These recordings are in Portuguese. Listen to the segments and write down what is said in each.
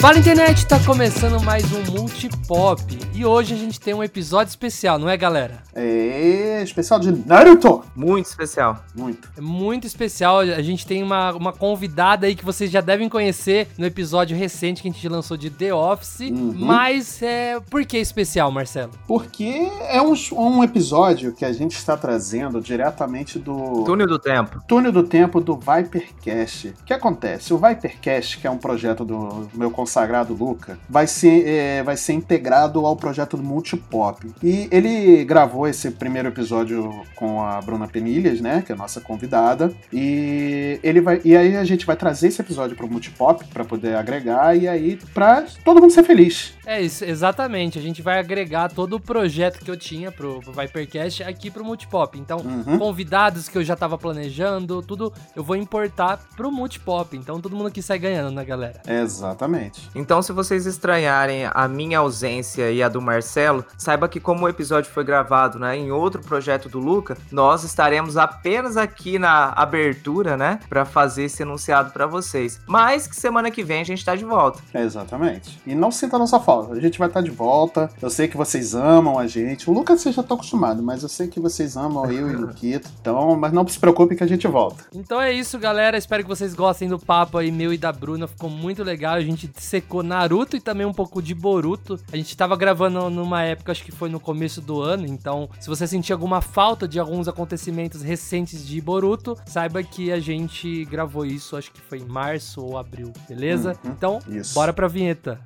Fala internet, tá começando mais um Multipop e hoje a gente tem um episódio especial, não é galera? É, especial de Naruto! Muito especial. Muito. É muito especial, a gente tem uma, uma convidada aí que vocês já devem conhecer no episódio recente que a gente lançou de The Office, Uhum. mas é, por que especial, Marcelo? Porque é um, um episódio que a gente está trazendo diretamente do Túnel do Tempo. Túnel do Tempo do Vipercast. O que acontece? O Vipercast, que é um projeto do meu consagrado Luca, vai ser, é, vai ser integrado ao projeto do Multipop. E ele gravou esse primeiro episódio com a Bruna Penilhas, né? Que é a nossa convidada. E ele vai. E aí a gente vai trazer esse episódio pro Multipop para poder agregar e aí pra todo mundo ser feliz. É isso, exatamente. A gente vai agregar todo o projeto que eu tinha pro, pro Vipercast aqui pro Multipop. Então, Uhum. convidados que eu já tava planejando, tudo eu vou importar pro Multipop. Então, todo mundo aqui sai ganhando, né, galera? Exatamente. Então, se vocês estranharem a minha ausência e a do Marcelo, saiba que como o episódio foi gravado né, em outro projeto do Luca, nós estaremos apenas aqui na abertura, né? Pra fazer esse enunciado pra vocês. Mas que semana que vem a gente tá de volta. Exatamente. E não sinta a nossa falta. A gente vai estar de volta. Eu sei que vocês amam a gente. O Lucas vocês já estão acostumados, mas eu sei que vocês amam eu e o Luquito. Então, mas não se preocupe que a gente volta. Então é isso, galera. Espero que vocês gostem do papo aí, meu e da Bruna. Ficou muito legal. A gente secou Naruto e também um pouco de Boruto. A gente tava gravando numa época, acho que foi no começo do ano. Então, se você sentir alguma falta de alguns acontecimentos recentes de Boruto, saiba que a gente gravou isso, acho que foi em março ou abril, beleza? Uhum, então, isso. bora pra vinheta.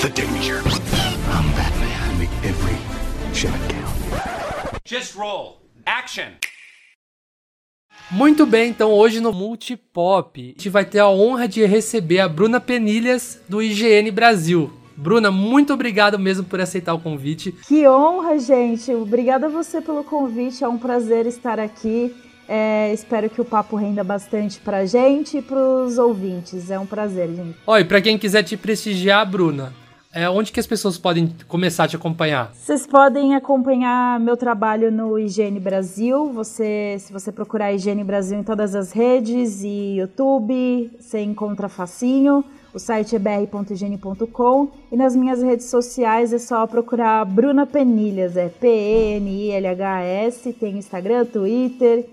Get over Just roll. Action. Muito bem, então hoje no Multipop, a gente vai ter a honra de receber a Bruna Penilhas do IGN Brasil. Bruna, muito obrigado mesmo por aceitar o convite. Que honra, gente. Obrigada a você pelo convite. É um prazer estar aqui. É, espero que o papo renda bastante pra gente e pros ouvintes. É um prazer, gente. Ó, e pra quem quiser te prestigiar, Bruna, é, onde que as pessoas podem começar a te acompanhar? Vocês podem acompanhar meu trabalho no Higiene Brasil. Você, se você procurar Higiene Brasil em todas as redes e YouTube, você encontra facinho. O site é br.higiene.com e nas minhas redes sociais é só procurar Bruna Penilhas, é P-E-N-I-L-H-S, tem Instagram, Twitter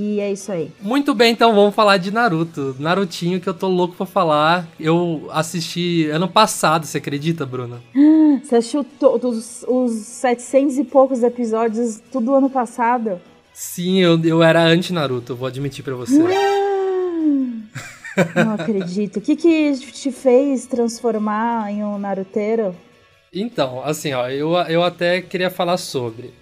e é isso aí. Muito bem, então vamos falar de Naruto. Narutinho que eu tô louco pra falar. Eu assisti ano passado, você acredita, Bruna? Você assistiu todos os 700 e poucos episódios tudo ano passado? Sim, eu, eu era anti-Naruto, vou admitir pra você. Não acredito. O que, que te fez transformar em um naruteiro? Então, assim, ó, eu, eu até queria falar sobre.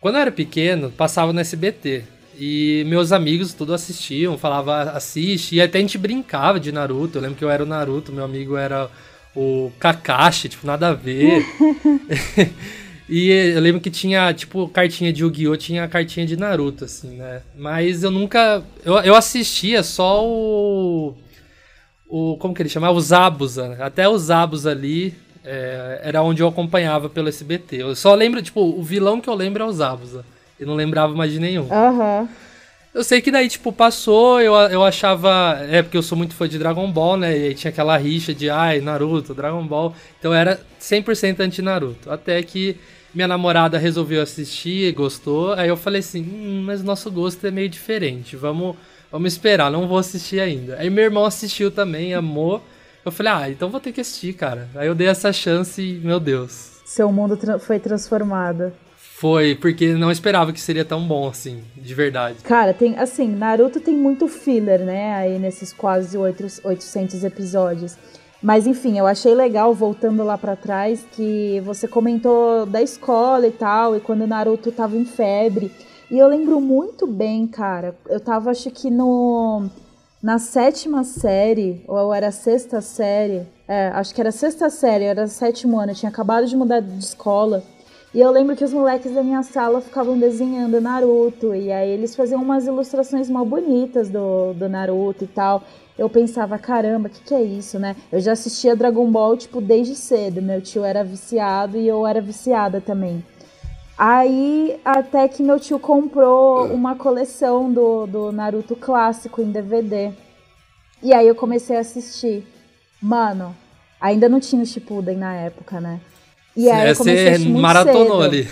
Quando eu era pequeno, passava no SBT. E meus amigos tudo assistiam, falava assiste, e até a gente brincava de Naruto. Eu lembro que eu era o Naruto, meu amigo era o Kakashi, tipo, nada a ver. e eu lembro que tinha, tipo, cartinha de Yu-Gi-Oh! tinha cartinha de Naruto, assim, né? Mas eu nunca. Eu, eu assistia só o. O. Como que ele chamava? O Zabuza. né? Até o Zabuza ali é, era onde eu acompanhava pelo SBT. Eu só lembro, tipo, o vilão que eu lembro é o Zabuza. Eu não lembrava mais de nenhum. Aham. Eu sei que daí, tipo, passou, eu, eu achava. É porque eu sou muito fã de Dragon Ball, né? E aí tinha aquela rixa de, ai, Naruto, Dragon Ball. Então eu era 100% anti-Naruto. Até que minha namorada resolveu assistir, gostou. Aí eu falei assim, hum, mas nosso gosto é meio diferente. Vamos, vamos esperar, não vou assistir ainda. Aí meu irmão assistiu também, amou. Eu falei, ah, então vou ter que assistir, cara. Aí eu dei essa chance e, meu Deus. Seu mundo tra- foi transformado. Foi, porque não esperava que seria tão bom assim, de verdade. Cara, tem assim, Naruto tem muito filler, né? Aí nesses quase oito- 800 episódios. Mas enfim, eu achei legal, voltando lá pra trás, que você comentou da escola e tal, e quando Naruto tava em febre. E eu lembro muito bem, cara. Eu tava, acho que no. Na sétima série, ou era a sexta série. É, acho que era a sexta série, era sétimo ano, eu tinha acabado de mudar de escola. E eu lembro que os moleques da minha sala ficavam desenhando Naruto. E aí eles faziam umas ilustrações mal bonitas do, do Naruto e tal. Eu pensava, caramba, o que, que é isso, né? Eu já assistia Dragon Ball, tipo, desde cedo. Meu tio era viciado e eu era viciada também. Aí até que meu tio comprou uma coleção do, do Naruto clássico em DVD. E aí eu comecei a assistir. Mano, ainda não tinha o Shippuden na época, né? E aí É, eu comecei a você assistir muito maratonou cedo. ali.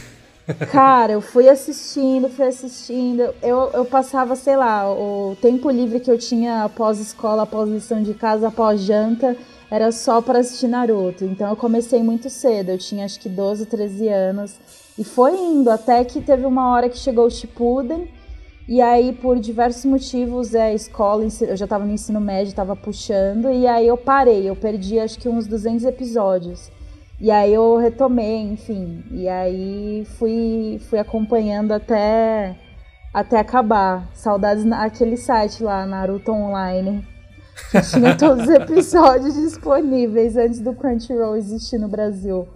Cara, eu fui assistindo, fui assistindo. Eu, eu passava, sei lá, o tempo livre que eu tinha após escola, após lição de casa, após janta, era só para assistir Naruto. Então eu comecei muito cedo, eu tinha acho que 12, 13 anos. E foi indo, até que teve uma hora que chegou o Shippuden. E aí, por diversos motivos, é, a escola, eu já tava no ensino médio, tava puxando. E aí eu parei, eu perdi acho que uns 200 episódios. E aí eu retomei, enfim. E aí fui, fui acompanhando até, até acabar. Saudades naquele site lá, Naruto Online. Que tinha todos os episódios disponíveis antes do Crunchyroll existir no Brasil.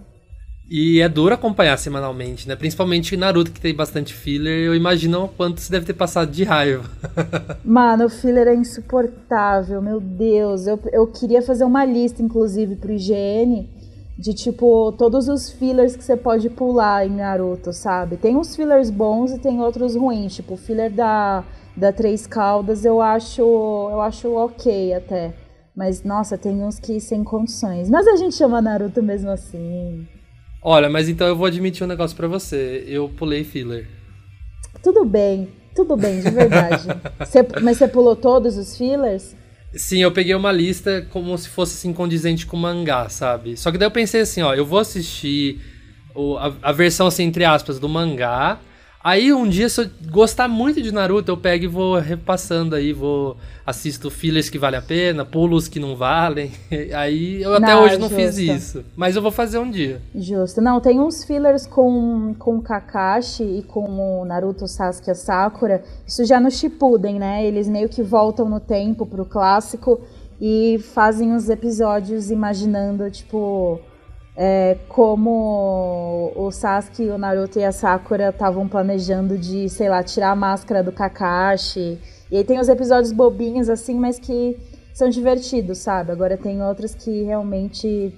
E é duro acompanhar semanalmente, né? Principalmente Naruto, que tem bastante filler. Eu imagino o quanto você deve ter passado de raiva. Mano, o filler é insuportável, meu Deus. Eu, eu queria fazer uma lista, inclusive, pro IGN de tipo todos os fillers que você pode pular em Naruto, sabe? Tem uns fillers bons e tem outros ruins, tipo o filler da da Três Caldas, eu acho eu acho OK até. Mas nossa, tem uns que sem condições. Mas a gente chama Naruto mesmo assim. Olha, mas então eu vou admitir um negócio pra você. Eu pulei filler. Tudo bem, tudo bem, de verdade. Você- mas você pulou todos os fillers? Sim, eu peguei uma lista como se fosse assim condizente com mangá, sabe? Só que daí eu pensei assim, ó, eu vou assistir o- a, a versão assim entre aspas do mangá. Aí um dia se eu gostar muito de Naruto, eu pego e vou repassando aí, vou assisto fillers que valem a pena, pulo os que não valem. Aí eu até Não, hoje não fiz isso, mas eu vou fazer um dia. Justo. Não, tem uns fillers com, com Kakashi e com o Naruto, Sasuke Sakura. Isso já no Shippuden, né? Eles meio que voltam no tempo pro clássico e fazem os episódios imaginando, tipo, é, como o Sasuke, o Naruto e a Sakura estavam planejando de, sei lá, tirar a máscara do Kakashi. E aí tem os episódios bobinhos, assim, mas que são divertidos, sabe? Agora tem outros que realmente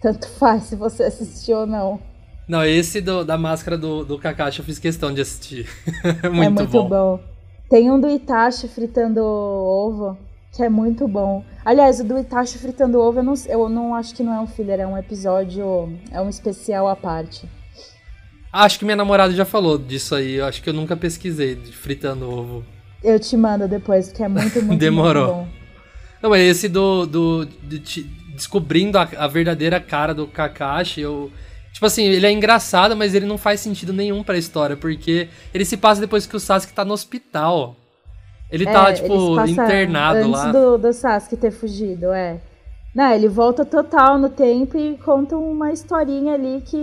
tanto faz se você assistiu ou não. Não, esse do- da máscara do, do Kakashi eu fiz questão de assistir. muito, é muito bom. bom. Tem um do Itachi fritando ovo, que é muito bom. Aliás, o do Itachi fritando ovo, eu não, eu não acho que não é um filler, é um episódio, é um especial à parte. Acho que minha namorada já falou disso aí. Eu acho que eu nunca pesquisei de fritando ovo. Eu te mando depois, porque é muito, muito, Demorou. muito bom. Não, mas esse do. do de te- descobrindo a, a verdadeira cara do Kakashi, eu. Tipo assim, ele é engraçado, mas ele não faz sentido nenhum pra história, porque ele se passa depois que o Sasuke tá no hospital. Ele tá, É, tipo, eles passam internado antes lá. do, do Sasuke ter fugido, é. Não, ele volta total no tempo e conta uma historinha ali que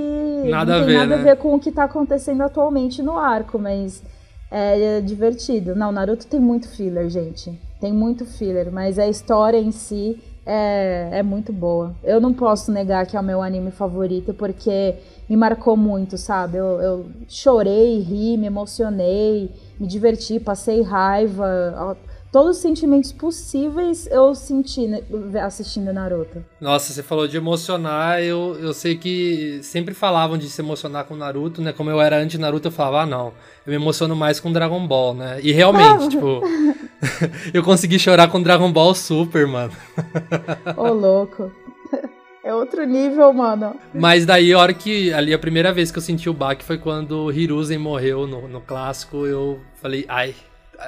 Nada não a tem ver, nada né? a ver com o que tá acontecendo atualmente no arco, mas é, divertido. Não, Naruto tem muito filler, gente. Tem muito filler, mas a história em si é, é muito boa. Eu não posso negar que é o meu anime favorito, porque me marcou muito, sabe? Eu, eu chorei, ri, me emocionei, me diverti, passei raiva. Todos os sentimentos possíveis eu senti né, assistindo Naruto. Nossa, você falou de emocionar, eu, eu sei que sempre falavam de se emocionar com Naruto, né? Como eu era anti-Naruto, eu falava, ah, não, eu me emociono mais com Dragon Ball, né? E realmente, tipo, eu consegui chorar com Dragon Ball Super, mano. Ô, louco. É outro nível, mano. Mas daí, a hora que. Ali, a primeira vez que eu senti o baque foi quando o Hiruzen morreu no, no clássico. Eu falei, ai,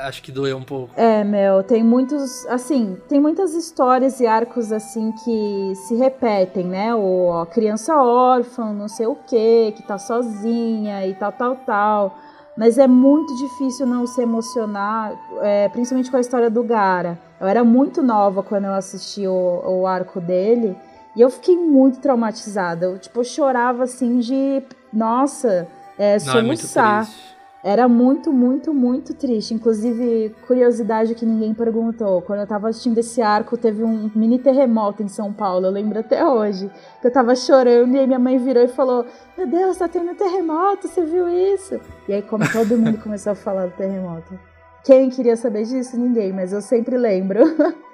acho que doeu um pouco. É, meu, tem muitos, assim, tem muitas histórias e arcos assim que se repetem, né? O a criança órfã, não sei o quê, que tá sozinha e tal, tal, tal. Mas é muito difícil não se emocionar, é, principalmente com a história do Gara. Eu era muito nova quando eu assisti o, o arco dele e eu fiquei muito traumatizada. Eu, tipo, eu chorava assim de, nossa, é, Não, é muito soluçar. triste. Era muito, muito, muito triste. Inclusive, curiosidade que ninguém perguntou. Quando eu tava assistindo esse arco, teve um mini terremoto em São Paulo. Eu lembro até hoje. Que eu tava chorando e aí minha mãe virou e falou: Meu Deus, tá tendo terremoto, você viu isso? E aí, como todo mundo começou a falar do terremoto. Quem queria saber disso? Ninguém, mas eu sempre lembro.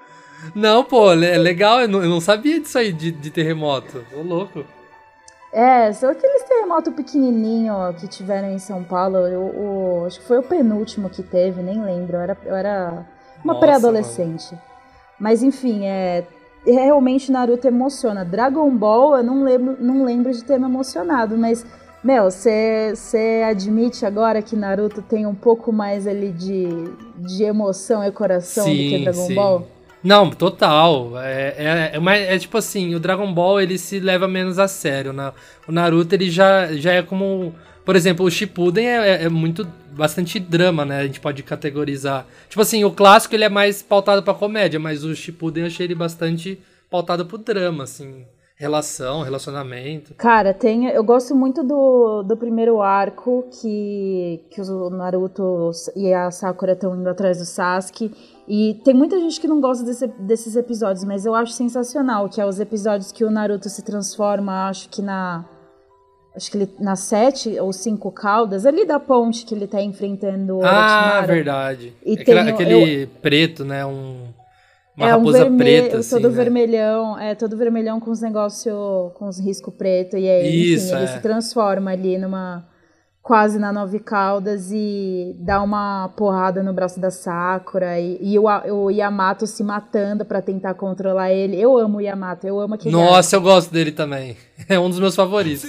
Não, pô, é legal, eu não, eu não sabia disso aí de, de terremoto. Ô, louco. É, só aqueles terremotos pequenininho que tiveram em São Paulo, eu, o, acho que foi o penúltimo que teve, nem lembro, eu era, eu era uma pré-adolescente. Mas enfim, é, realmente Naruto emociona. Dragon Ball, eu não lembro, não lembro de ter me emocionado, mas Mel, você admite agora que Naruto tem um pouco mais ali de, de emoção e coração sim, do que Dragon sim. Ball? Não, total. É, é, é, é, tipo assim, o Dragon Ball ele se leva menos a sério. Né? O Naruto ele já, já é como. Por exemplo, o Shippuden é, é, é, muito. bastante drama, né? A gente pode categorizar. Tipo assim, o clássico ele é mais pautado pra comédia, mas o Shippuden eu achei ele bastante pautado pro drama, assim relação, relacionamento. Cara, tem, eu gosto muito do, do primeiro arco que, que o Naruto e a Sakura estão indo atrás do Sasuke. E tem muita gente que não gosta desse, desses episódios, mas eu acho sensacional, que é os episódios que o Naruto se transforma, acho que na acho que ele na sete ou cinco caudas, ali da ponte que ele tá enfrentando o Ah, verdade. E aquele, tem, aquele eu, preto, né, um uma é um vermelho, preta, assim, todo né? vermelhão, é todo vermelhão com os negócios, com os riscos preto e aí, Isso, enfim, ele é. se transforma ali numa quase na nove caudas e dá uma porrada no braço da Sakura e, e o, o Yamato se matando para tentar controlar ele. Eu amo o Yamato, eu amo aquele Nossa, eu gosto dele também. É um dos meus favoritos.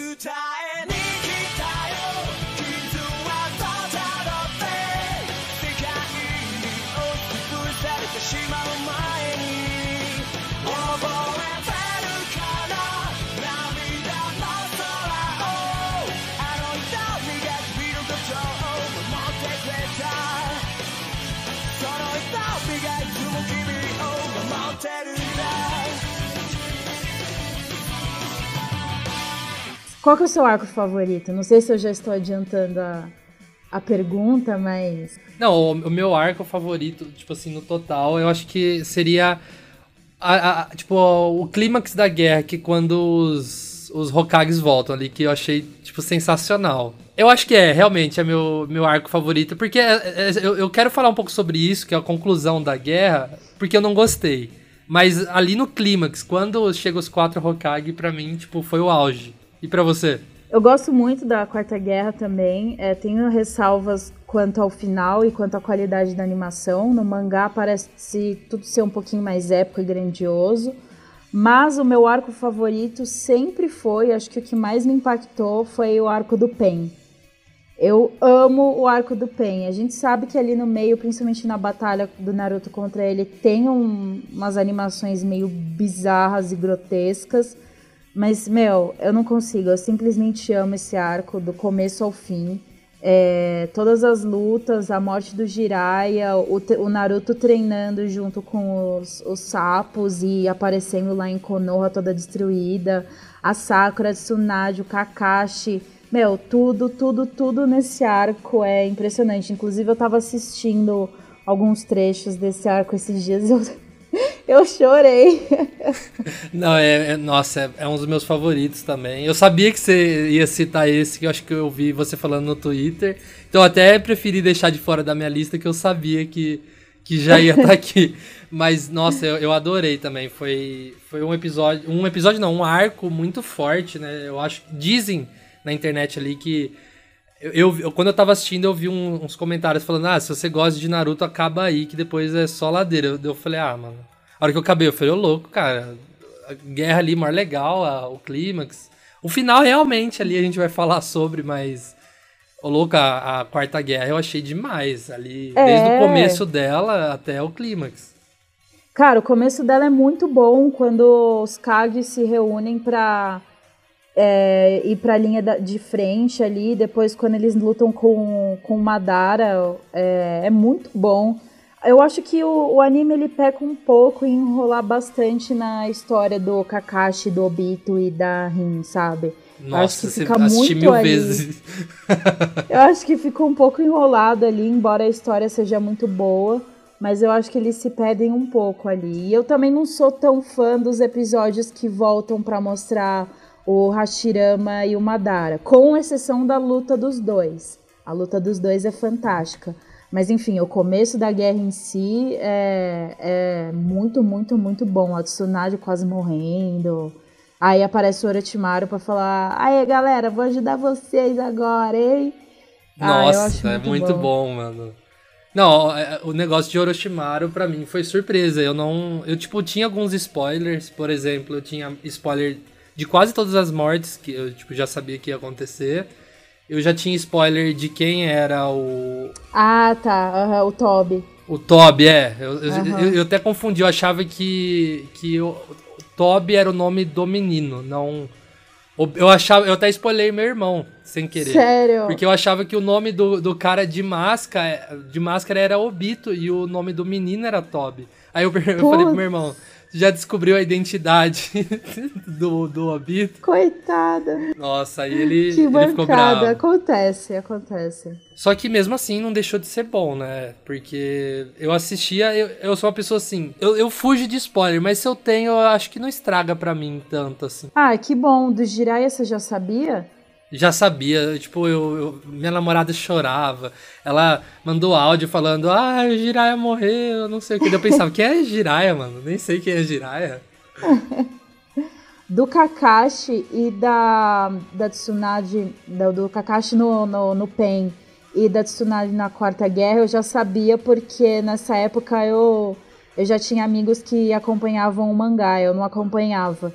Qual que é o seu arco favorito? Não sei se eu já estou adiantando a, a pergunta, mas. Não, o, o meu arco favorito, tipo assim, no total, eu acho que seria. A, a, tipo, o clímax da guerra, que quando os, os Hokages voltam ali, que eu achei, tipo, sensacional. Eu acho que é, realmente, é meu, meu arco favorito, porque é, é, eu, eu quero falar um pouco sobre isso, que é a conclusão da guerra, porque eu não gostei. Mas ali no clímax, quando chega os quatro Hokage, pra mim, tipo, foi o auge. E para você? Eu gosto muito da Quarta Guerra também. É, tenho ressalvas quanto ao final e quanto à qualidade da animação. No mangá parece tudo ser um pouquinho mais épico e grandioso. Mas o meu arco favorito sempre foi, acho que o que mais me impactou foi o arco do Pen. Eu amo o arco do Pen. A gente sabe que ali no meio, principalmente na batalha do Naruto contra ele, tem um, umas animações meio bizarras e grotescas. Mas, meu, eu não consigo. Eu simplesmente amo esse arco do começo ao fim. É, todas as lutas, a morte do Jiraiya, o, o Naruto treinando junto com os, os, sapos e aparecendo lá em Konoha toda destruída, a Sakura, a Tsunade, o Kakashi. Meu, tudo, tudo, tudo nesse arco é impressionante. Inclusive, eu tava assistindo alguns trechos desse arco esses dias. Eu eu chorei. Não, é, é nossa, é, é, um dos meus favoritos também. Eu sabia que você ia citar esse, que eu acho que eu vi você falando no Twitter. Então até preferi deixar de fora da minha lista, que eu sabia que, que já ia estar tá aqui. Mas, nossa, eu, eu adorei também. Foi, foi um episódio. Um episódio não, um arco muito forte, né? Eu acho. Dizem na internet ali que. Eu, eu, quando eu tava assistindo, eu vi um, uns comentários falando: Ah, se você gosta de Naruto, acaba aí, que depois é só ladeira. Eu, eu falei: Ah, mano, a hora que eu acabei, eu falei, ô louco, cara. A guerra ali, mais legal, a, o clímax. O final, realmente, ali a gente vai falar sobre, mas. Ô louco, a, a quarta guerra eu achei demais. Ali, é. desde o começo dela até o clímax. Cara, o começo dela é muito bom quando os Kages se reúnem pra é, ir pra linha de frente ali. Depois, quando eles lutam com, com Madara, é, é muito bom. Eu acho que o, o, anime ele peca um pouco em enrolar bastante na história do Kakashi, do Obito e da Rin, sabe? Nossa, você fica muito mil ali. vezes. eu acho que ficou um pouco enrolado ali, embora a história seja muito boa. Mas eu acho que eles se pedem um pouco ali. E eu também não sou tão fã dos episódios que voltam para mostrar o Hashirama e o Madara, com exceção da luta dos dois. A luta dos dois é fantástica. Mas enfim, o começo da guerra em si é, é muito, muito, muito bom. A Tsunade quase morrendo, Aí aparece o Orochimaru pra falar: Aí galera, vou ajudar vocês agora, hein? Ah, Nossa, acho é muito muito bom. bom. mano. Não, é, o negócio de Orochimaru pra mim foi surpresa. Eu não. Eu, tipo, tinha alguns spoilers. Por exemplo, eu tinha spoiler de quase todas as mortes que eu tipo, já sabia que ia acontecer. Eu já tinha spoiler de quem era o. Ah, tá. aham, o Toby. O Toby, é. Eu, Aham. eu- eu até confundi, eu achava que, que o, o Toby era o nome do menino, não. Eu achava. Eu até spoilei meu irmão, sem querer. Sério? Porque eu achava que o nome do, do cara de máscara, de máscara era Obito e o nome do menino era Toby. Aí eu, eu falei pro meu irmão, "Você já descobriu a identidade do, do Obito? Coitada. Nossa, aí ele, Que ele ficou bravo. Acontece, acontece. Só que mesmo assim não deixou de ser bom, né? Porque eu assistia, eu, eu sou uma pessoa assim, eu, eu fujo de spoiler, mas se eu tenho, eu acho que não estraga pra mim tanto assim. Ah, que bom. Do Jiraiya você já sabia? Já sabia, tipo, eu, eu- minha namorada chorava, ela mandou áudio falando, ah, o Jiraiya morreu, não sei o que. Eu pensava, quem é Jiraiya, mano? Nem sei quem é Jiraiya. Do Kakashi e da, da Tsunade, do, do Kakashi no, no, no Pen e da Tsunade na Quarta Guerra, eu já sabia porque nessa época eu, eu já tinha amigos que acompanhavam o mangá, eu não acompanhava.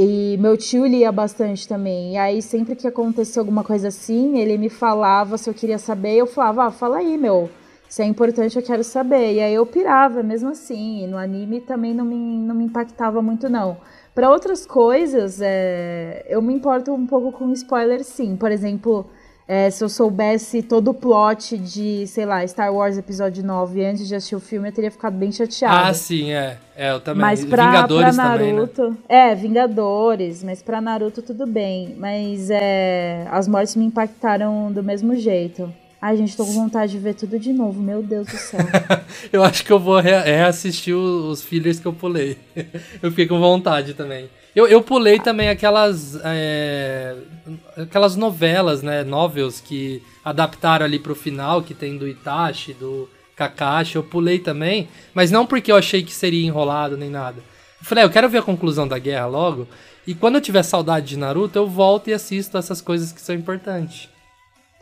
E meu tio lia bastante também. E aí, sempre que acontecia alguma coisa assim, ele me falava se eu queria saber. Eu falava, ah, fala aí, meu. Se é importante, eu quero saber. E aí eu pirava mesmo assim. E no anime também não me, não me impactava muito, não. Para outras coisas, é, eu me importo um pouco com spoiler, sim. Por exemplo, é, se eu soubesse todo o plot de, sei lá, Star Wars Episódio 9 antes de assistir o filme, eu teria ficado bem chateada. Ah, sim, é. É, eu também. Mas pra, Vingadores pra também, né? Naruto. É, Vingadores, mas pra Naruto tudo bem. Mas é, as mortes me impactaram do mesmo jeito. Ai, gente, tô com vontade de ver tudo de novo, meu Deus do céu. Eu acho que eu vou re- reassistir os fillers que eu pulei. eu fiquei com vontade também. Eu, eu pulei também aquelas. é, aquelas novelas, né? Novels que adaptaram ali pro final, que tem do Itachi, do Kakashi. Eu pulei também, mas não porque eu achei que seria enrolado nem nada. Eu falei, ah, eu quero ver a conclusão da guerra logo. E quando eu tiver saudade de Naruto, eu volto e assisto essas coisas que são importantes.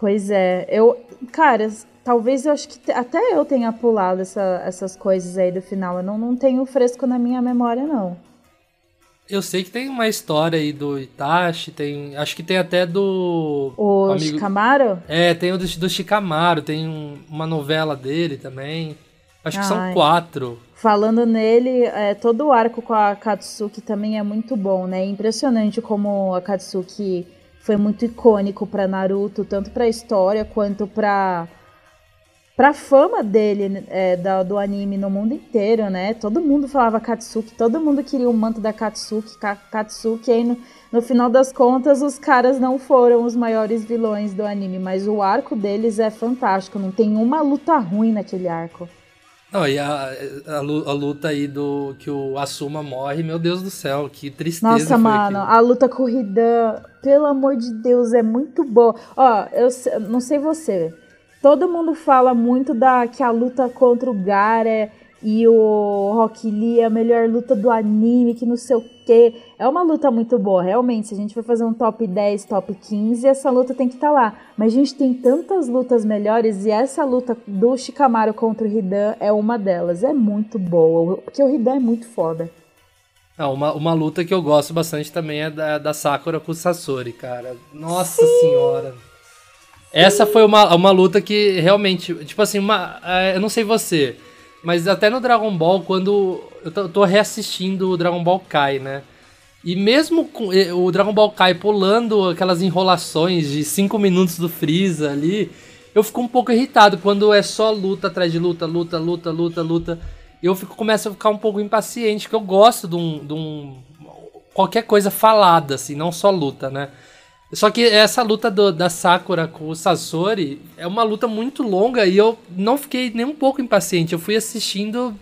pois é, eu. Cara, talvez eu acho que até eu tenha pulado essa- essas coisas aí do final. Eu não, não tenho fresco na minha memória, não. Eu sei que tem uma história aí do Itachi, tem. Acho que tem até do. O amigo- Shikamaru? É, tem o do, do Shikamaru, tem um- uma novela dele também. Acho que são Ai. quatro. Falando nele, é, todo o arco com a Katsuki também é muito bom, né? É impressionante como a Katsuki foi muito icônico pra Naruto, tanto pra história quanto pra pra fama dele, é, da- do anime no mundo inteiro, né? Todo mundo falava Katsuki, todo mundo queria o manto da Katsuki, Ka- Katsuki, aí no, no final das contas os caras não foram os maiores vilões do anime, mas o arco deles é fantástico, não tem uma luta ruim naquele arco. Não, e a, a, a luta aí do que o Asuma morre, meu Deus do céu, que tristeza. Nossa, mano, aquilo. a luta com o Hidan, pelo amor de Deus, é muito boa. Ó, eu não sei você, todo mundo fala muito da que a luta contra o Gara e o Rock Lee é a melhor luta do anime, que não sei o quê. É uma luta muito boa, realmente. Se a gente for fazer um top 10, top 15, essa luta tem que estar lá. Mas a gente tem tantas lutas melhores e essa luta do Shikamaru contra o Hidan é uma delas. É muito boa, porque o Hidan é muito foda. Ah, uma, uma luta que eu gosto bastante também é da, da Sakura com o Sasori, cara. Nossa senhora. Essa foi uma, uma luta que realmente, tipo assim, uma, é, eu não sei você, mas até no Dragon Ball, quando eu tô, reassistindo o Dragon Ball Kai, né? E mesmo com o Dragon Ball Kai pulando aquelas enrolações de 5 minutos do Freeza ali, eu fico um pouco irritado quando é só luta atrás de luta, luta, luta, luta, luta. Eu fico, começo a ficar um pouco impaciente, porque eu gosto de um, de um qualquer coisa falada, assim, não só luta, né? Só que essa luta do- da Sakura com o Sasori é uma luta muito longa e eu não fiquei nem um pouco impaciente. Eu fui assistindo,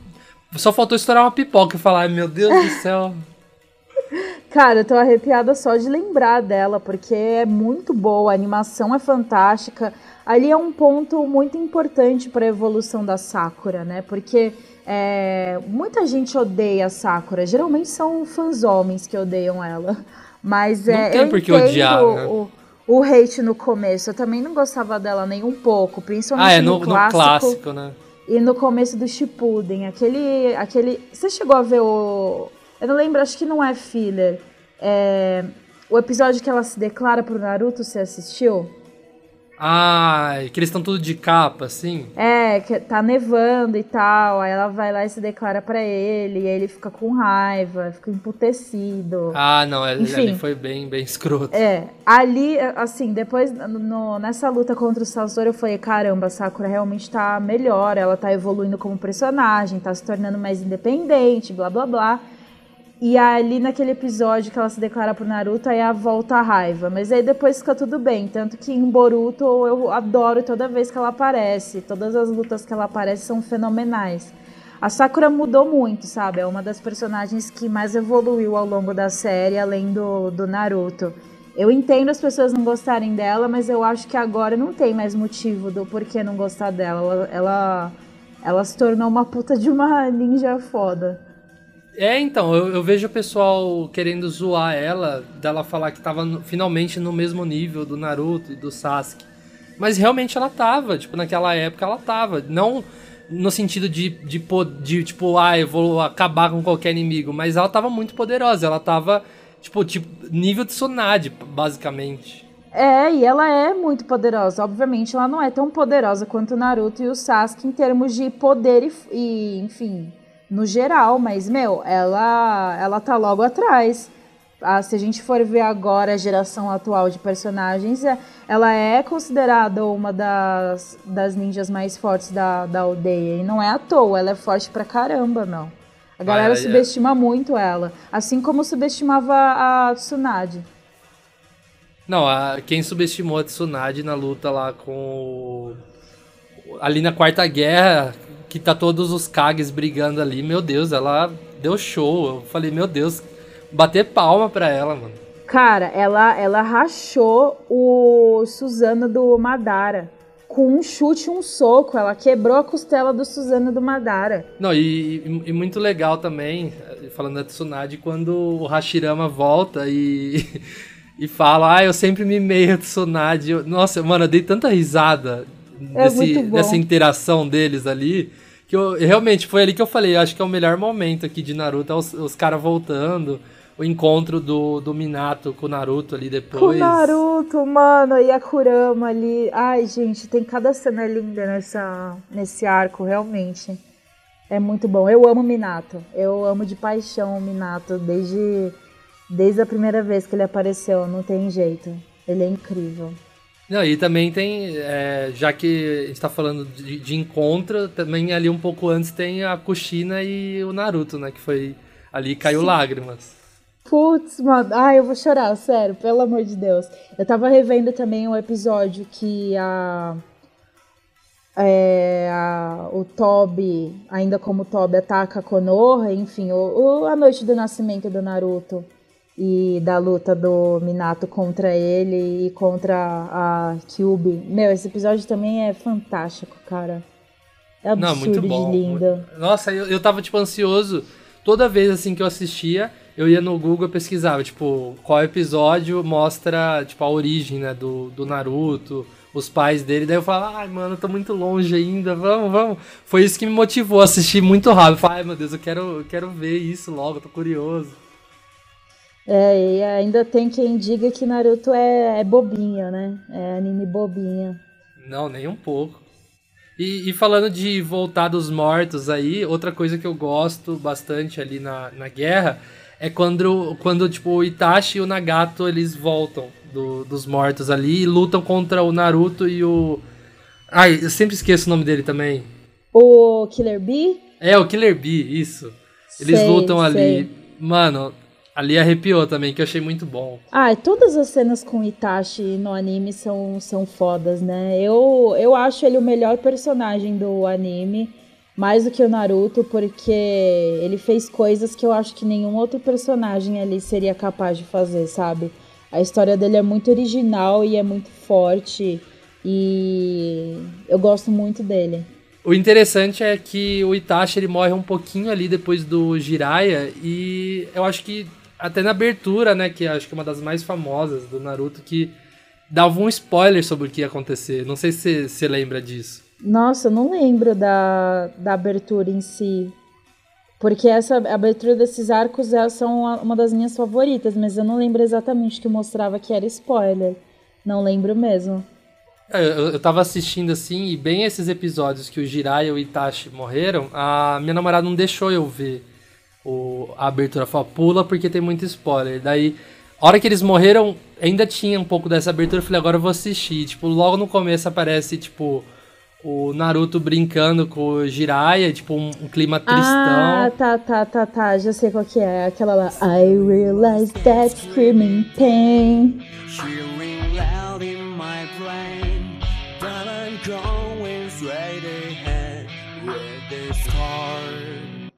só faltou estourar uma pipoca e falar, "Ai, meu Deus do céu. Cara, eu tô arrepiada só de lembrar dela, porque é muito boa, a animação é fantástica. Ali é um ponto muito importante para a evolução da Sakura, né? Porque é, muita gente odeia a Sakura. Geralmente são fãs homens que odeiam ela. Mas Não é, tem eu por que entendo odiar, né? o, o hate no começo. Eu também não gostava dela nem um pouco, principalmente Ah, é no, no, no clássico, clássico, né? e no começo do Shippuden. Aquele, aquele, você chegou a ver o, eu não lembro, acho que não é filler. É, o episódio que ela se declara pro Naruto, você assistiu? Ah, que eles estão tudo de capa, assim. É, que tá nevando e tal. Aí ela vai lá e se declara pra ele. E aí ele fica com raiva, fica emputecido. Ah, não, Enfim. ali foi bem, bem escroto. É, ali, assim, depois no- nessa luta contra o Sasori, eu falei: caramba, a Sakura realmente tá melhor. Ela tá evoluindo como personagem, tá se tornando mais independente, blá blá blá. E ali naquele episódio que ela se declara pro Naruto, aí a volta a raiva. Mas aí depois fica tudo bem. Tanto que em Boruto eu adoro toda vez que ela aparece. Todas as lutas que ela aparece são fenomenais. A Sakura mudou muito, sabe? É uma das personagens que mais evoluiu ao longo da série, além do, do Naruto. Eu entendo as pessoas não gostarem dela, mas eu acho que agora não tem mais motivo do porquê não gostar dela. Ela, ela, ela se tornou uma puta de uma ninja foda. É, então, eu, eu vejo o pessoal querendo zoar ela, dela falar que tava no- finalmente no mesmo nível do Naruto e do Sasuke. Mas realmente ela tava, tipo, naquela época ela tava. Não no sentido de, de, po- de tipo, ah, eu vou acabar com qualquer inimigo, mas ela tava muito poderosa, ela tava, tipo, tipo nível Tsunade, basicamente. É, e ela é muito poderosa. Obviamente, ela não é tão poderosa quanto o Naruto e o Sasuke em termos de poder e, e, enfim, no geral. Mas, meu, ela, ela tá logo atrás. Ah, se a gente for ver agora a geração atual de personagens, é- ela é considerada uma das, das ninjas mais fortes da, da aldeia. E não é à toa, ela é forte pra caramba, meu. A galera é- subestima muito ela. Assim como subestimava a Tsunade. Não, a- quem subestimou a Tsunade na luta lá com. Ali na Quarta Guerra, que tá todos os Kages brigando ali, meu Deus, ela deu show. Eu falei, meu Deus, bater palma pra ela, mano. Cara, ela, ela rachou o Suzano do Madara. Com um chute e um soco. Ela quebrou a costela do Suzano do Madara. Não, e, e- e muito legal também, falando da Tsunade, quando o Hashirama volta e, e fala, ah, eu sempre mimei a Tsunade. Nossa, mano, eu dei tanta risada É desse, dessa interação deles ali, que eu, realmente foi ali que eu falei, acho que é o melhor momento aqui de Naruto, é os, os caras voltando, o encontro do, do Minato com o Naruto ali depois. O Naruto, mano, e a Kurama ali. Ai, gente, tem cada cena linda nessa, nesse arco, realmente. É muito bom. Eu amo Minato. Eu amo de paixão o Minato desde, desde a primeira vez que ele apareceu. Não tem jeito. Ele é incrível. Não, e também tem, é, já que a gente tá falando de, de encontro, também ali um pouco antes tem a Kushina e o Naruto, né? Que foi ali caiu Sim. lágrimas. Putz, mano. Ai, eu vou chorar, sério, pelo amor de Deus. Eu tava revendo também um episódio que a. é, a- o Toby, ainda como Toby, ataca a Konoha, enfim, o, o- a noite do nascimento do Naruto e da luta do Minato contra ele e contra a Kyubi. Meu, esse episódio também é fantástico, cara. É absurdo Não, muito bom. de lindo. muito- Nossa, eu, eu tava, tipo, ansioso. Toda vez, assim, que eu assistia, eu ia no Google e pesquisava, tipo, qual episódio mostra, tipo, a origem, né, do, do Naruto, os pais dele. Daí eu falava, ai, mano, eu tô muito longe ainda, vamos, vamos. Foi isso que me motivou a assistir muito rápido. Eu falei, ai, meu Deus, eu quero, eu quero ver isso logo, tô curioso. É, e ainda tem quem diga que Naruto é, é bobinho, né? É anime bobinho. Não, nem um pouco. E, e falando de voltar dos mortos aí, outra coisa que eu gosto bastante ali na, na guerra é quando, quando tipo, o Itachi e o Nagato eles voltam do- dos mortos ali e lutam contra o Naruto e o. Ai, eu sempre esqueço o nome dele também. O Killer Bee? É, o Killer Bee, isso. Eles Sei, lutam ali. sei. Mano, ali arrepiou também, que eu achei muito bom. Ah, e todas as cenas com Itachi no anime são, são fodas, né? Eu, eu acho ele o melhor personagem do anime, mais do que o Naruto, porque ele fez coisas que eu acho que nenhum outro personagem ali seria capaz de fazer, sabe? A história dele é muito original e é muito forte, e eu gosto muito dele. O interessante é que o Itachi ele morre um pouquinho ali depois do Jiraiya e eu acho que até na abertura, né, que acho que é uma das mais famosas do Naruto que dava um spoiler sobre o que ia acontecer. Não sei se você lembra disso. Nossa, eu não lembro da, da abertura em si. Porque essa abertura desses arcos é, são uma das minhas favoritas, mas eu não lembro exatamente que mostrava que era spoiler. Não lembro mesmo. É, eu, eu tava assistindo assim, e bem esses episódios que o Jiraiya e o Itachi morreram, a minha namorada não deixou eu ver o, a abertura. Falou, pula porque tem muito spoiler. Daí, a hora que eles morreram, ainda tinha um pouco dessa abertura. Eu falei, agora eu vou assistir. Tipo, logo no começo aparece, tipo, o Naruto brincando com o Jiraiya, tipo, um, um clima tristão. Ah, tá, tá, tá, tá. Já sei qual que é. Aquela lá. I realize that screaming pain.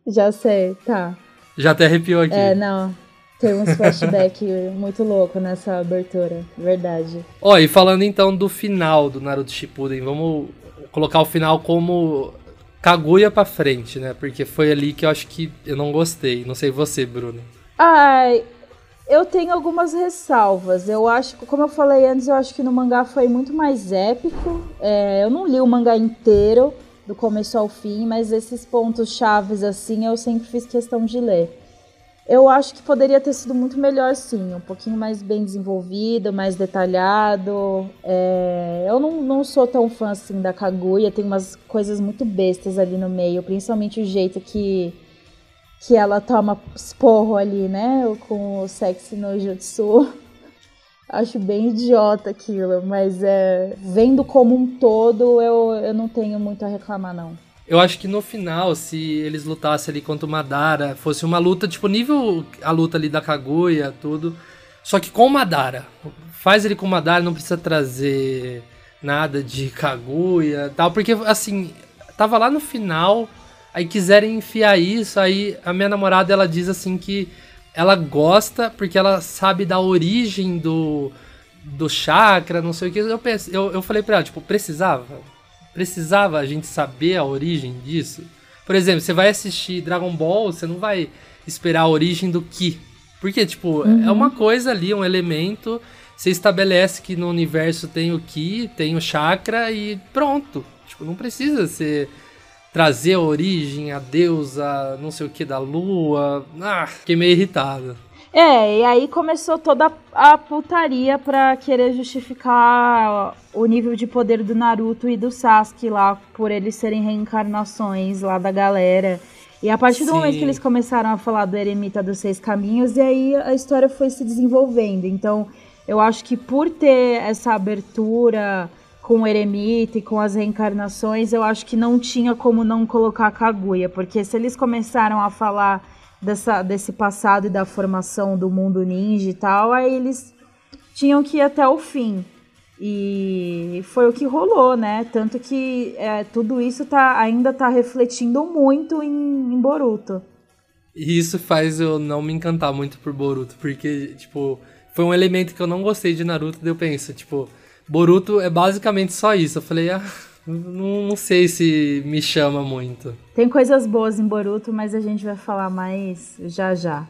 Já sei, tá. Já até arrepiou aqui. É, não. Tem uns flashback muito louco nessa abertura, verdade. Ó, e falando então do final do Naruto Shippuden, vamos colocar o final como Kaguya pra frente, né? Porque foi ali que eu acho que eu não gostei. Não sei você, Bruno. Ai, eu tenho algumas ressalvas. Eu acho, como eu falei antes, eu acho que no mangá foi muito mais épico. É, eu não li o mangá inteiro, do começo ao fim, mas esses pontos chaves assim eu sempre fiz questão de ler. Eu acho que poderia ter sido muito melhor, sim, um pouquinho mais bem desenvolvido, mais detalhado. É... Eu não, não sou tão fã assim da Kaguya, tem umas coisas muito bestas ali no meio, principalmente o jeito que, que ela toma esporro ali, né? Com o sexy no jutsu. Acho bem idiota aquilo, mas é, vendo como um todo, eu, eu não tenho muito a reclamar, não. Eu acho que no final, se eles lutassem ali contra o Madara, fosse uma luta, tipo, nível a luta ali da Kaguya, tudo. Só que com o Madara. Faz ele com o Madara, não precisa trazer nada de Kaguya tal. Porque, assim, tava lá no final, aí quiserem enfiar isso, aí a minha namorada, ela diz assim que ela gosta porque ela sabe da origem do, do chakra, não sei o que. Eu, penso, eu, eu falei pra ela, tipo, precisava? Precisava a gente saber a origem disso? Por exemplo, você vai assistir Dragon Ball, você não vai esperar a origem do Ki. Porque, tipo, uhum. é uma coisa ali, um elemento. Você estabelece que no universo tem o Ki, tem o chakra e pronto. Tipo, não precisa ser trazer a origem, a deusa, não sei o que da lua. Ah, fiquei meio irritado. É, e aí começou toda a putaria pra querer justificar o nível de poder do Naruto e do Sasuke lá, por eles serem reencarnações lá da galera. E a partir do Sim. momento que eles começaram a falar do Eremita dos Seis Caminhos, e aí a história foi se desenvolvendo. Então, eu acho que por ter essa abertura com o Eremita e com as reencarnações, eu acho que não tinha como não colocar a Kaguya, porque se eles começaram a falar dessa, desse passado e da formação do mundo ninja e tal, aí eles tinham que ir até o fim. E foi o que rolou, né? Tanto que é, tudo isso tá, ainda tá refletindo muito em, em Boruto. E isso faz eu não me encantar muito por Boruto, porque, tipo, foi um elemento que eu não gostei de Naruto, daí eu penso, tipo, Boruto é basicamente só isso. Eu falei, ah, não, não, sei se me chama muito. Tem coisas boas em Boruto, mas a gente vai falar mais já já.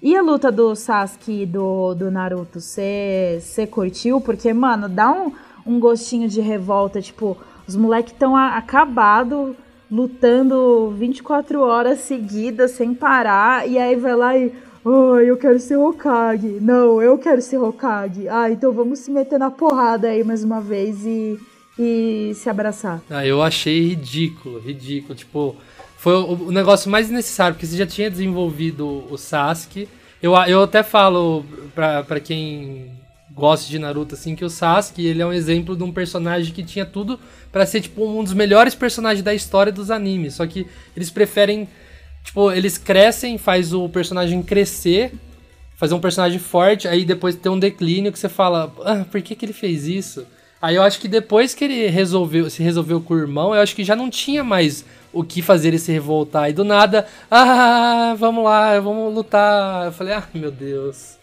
E a luta do Sasuke e do, do Naruto, você curtiu? Porque, mano, dá um, um gostinho de revolta. Tipo, os moleques estão acabados lutando 24 horas seguidas, sem parar. E aí vai lá e. Oh, eu quero ser Hokage. Não, eu quero ser Hokage. Ah, então vamos se meter na porrada aí mais uma vez e e se abraçar. Ah, eu achei ridículo, ridículo. Tipo, foi o, negócio mais necessário, porque você já tinha desenvolvido o Sasuke. Eu, eu até falo pra quem gosta de Naruto, assim, que o Sasuke, ele é um exemplo de um personagem que tinha tudo para ser, tipo, um dos melhores personagens da história dos animes. Só que eles preferem, tipo, eles crescem, faz o personagem crescer, fazer um personagem forte, aí depois tem um declínio que você fala, ah, por que que ele fez isso? Aí eu acho que depois que ele resolveu, se resolveu com o irmão, eu acho que já não tinha mais o que fazer ele se revoltar. E do nada, ah, vamos lá, vamos lutar. Eu falei, ah, meu Deus.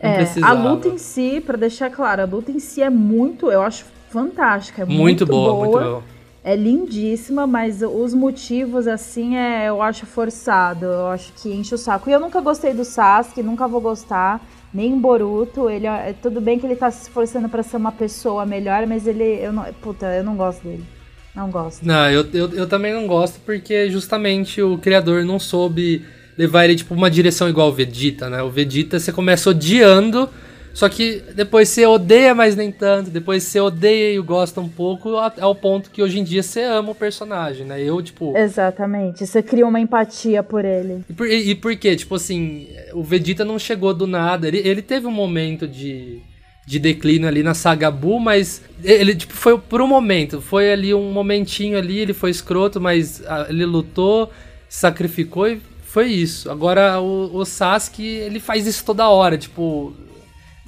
É, a luta em si, para deixar claro, a luta em si é muito, eu acho fantástica, é muito, muito boa, boa, muito boa. É lindíssima, mas os motivos, assim, é, eu acho forçado. Eu acho que enche o saco. E eu nunca gostei do Sasuke, nunca vou gostar. Nem em Boruto. Ele, é, tudo bem que ele tá se esforçando para ser uma pessoa melhor, mas ele. Eu não, puta, eu não gosto dele. Não gosto. Não, eu, eu, eu também não gosto porque justamente o criador não soube levar ele, tipo, uma direção igual o Vegeta, né? O Vegeta você começa odiando só que depois você odeia, mas nem tanto. Depois você odeia e gosta um pouco, ao ponto que hoje em dia você ama o personagem, né? Eu, tipo. Exatamente. Você cria uma empatia por ele. E por, e, e por quê? Tipo assim, o Vegeta não chegou do nada. Ele, ele teve um momento de, de declínio ali na saga Buu, mas ele, tipo, foi por um momento. Foi ali um momentinho ali, ele foi escroto, mas ele lutou, sacrificou e foi isso. Agora o, o Sasuke, ele faz isso toda hora, tipo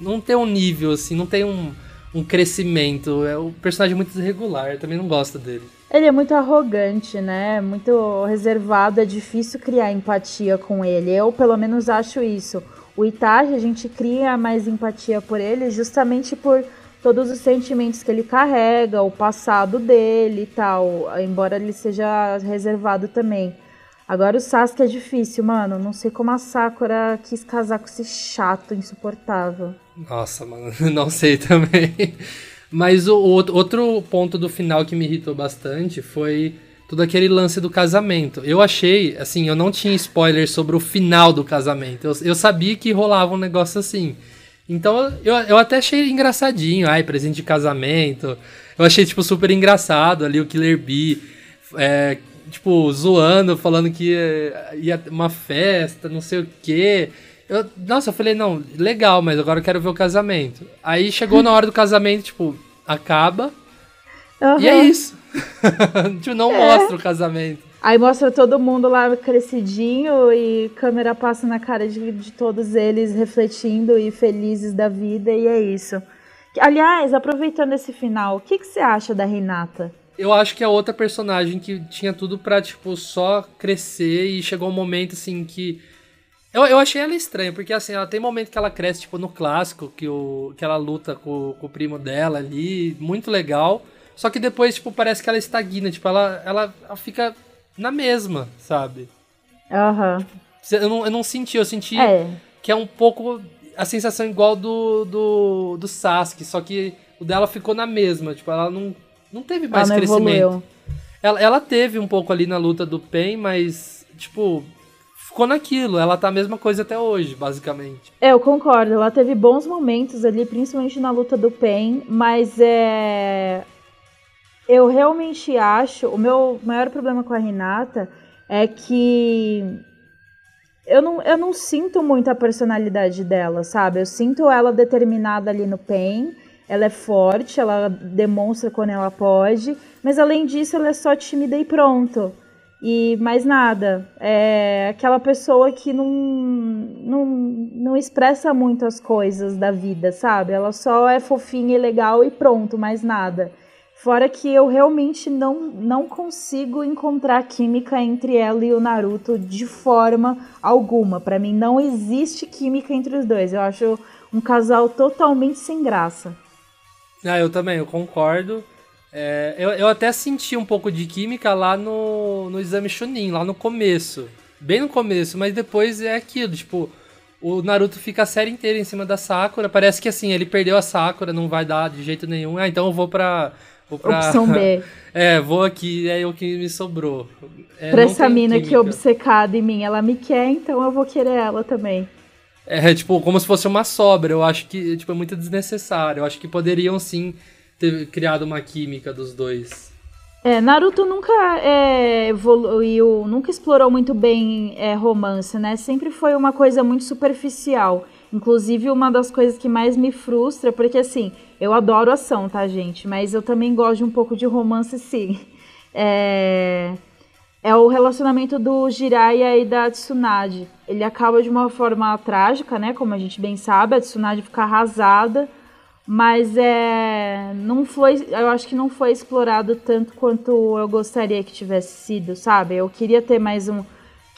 não tem um nível, assim, não tem um, um crescimento. É o personagem muito irregular, eu também não gosto dele. Ele é muito arrogante, né? Muito reservado, é difícil criar empatia com ele. Eu, pelo menos, acho isso. O Itachi, a gente cria mais empatia por ele justamente por todos os sentimentos que ele carrega, o passado dele e tal, embora ele seja reservado também. Agora o Sasuke é difícil, mano. Não sei como a Sakura quis casar com esse chato insuportável. Nossa, mano, não sei também. Mas o, o outro ponto do final que me irritou bastante foi todo aquele lance do casamento. Eu achei, assim, eu não tinha spoiler sobre o final do casamento. Eu, eu sabia que rolava um negócio assim. Então eu, eu até achei engraçadinho. Ai, presente de casamento. Eu achei, tipo, super engraçado ali o Killer Bee. É, tipo, zoando, falando que ia, ia uma festa, não sei o quê. Eu, nossa, eu falei, não, legal, mas agora eu quero ver o casamento. Aí chegou na hora do casamento, tipo, acaba. Uhum. E é isso. tipo, não é. mostra o casamento. Aí mostra todo mundo lá crescidinho e câmera passa na cara de, de todos eles refletindo e felizes da vida, e é isso. Aliás, aproveitando esse final, o que, que você acha da Renata? Eu acho que é outra personagem que tinha tudo pra, tipo, só crescer e chegou um momento, assim, que. Eu, eu achei ela estranha, porque, assim, ela tem momento que ela cresce, tipo, no clássico, que, o, que ela luta com, com o primo dela ali, muito legal. Só que depois, tipo, parece que ela estagna, tipo, ela, ela, ela fica na mesma, sabe? Aham. Uhum. Eu, não, eu não senti, eu senti é. que é um pouco a sensação igual do, do, do Sasuke, só que o dela ficou na mesma, tipo, ela não não teve mais ela crescimento. Ela, ela teve um pouco ali na luta do Pen, mas, tipo, ficou naquilo. Ela tá a mesma coisa até hoje, basicamente. É, eu concordo. Ela teve bons momentos ali, principalmente na luta do Pen, mas é. Eu realmente acho. O meu maior problema com a Renata é que. Eu não, eu não sinto muito a personalidade dela, sabe? Eu sinto ela determinada ali no Pen ela é forte, ela demonstra quando ela pode, mas além disso ela é só tímida e pronto. E mais nada. É aquela pessoa que não, não, não expressa muito as coisas da vida, sabe? Ela só é fofinha e legal e pronto, mais nada. Fora que eu realmente não, não consigo encontrar química entre ela e o Naruto de forma alguma. Para mim não existe química entre os dois. Eu acho um casal totalmente sem graça. Ah, eu também, eu concordo. É, eu, eu até senti um pouco de química lá no, no exame Chunin, lá no começo. Bem no começo, mas depois é aquilo, tipo, o Naruto fica a série inteira em cima da Sakura. Parece que assim, ele perdeu a Sakura, não vai dar de jeito nenhum. Ah, então eu vou pra. Vou pra... Opção B. é, vou aqui, é o que me sobrou. É, pra essa mina química. que é obcecada em mim, ela me quer, então eu vou querer ela também. É, tipo, como se fosse uma sobra. Eu acho que, tipo, é muito desnecessário. Eu acho que poderiam, sim, ter criado uma química dos dois. É, Naruto nunca é, evoluiu, nunca explorou muito bem é, romance, né? Sempre foi uma coisa muito superficial. Inclusive, uma das coisas que mais me frustra, porque assim, eu adoro ação, tá, gente? Mas eu também gosto de um pouco de romance, sim. É é o relacionamento do Jiraiya e da Tsunade. Ele acaba de uma forma trágica, né? Como a gente bem sabe, a Tsunade fica arrasada, mas é não foi, eu acho que não foi explorado tanto quanto eu gostaria que tivesse sido, sabe? Eu queria ter mais um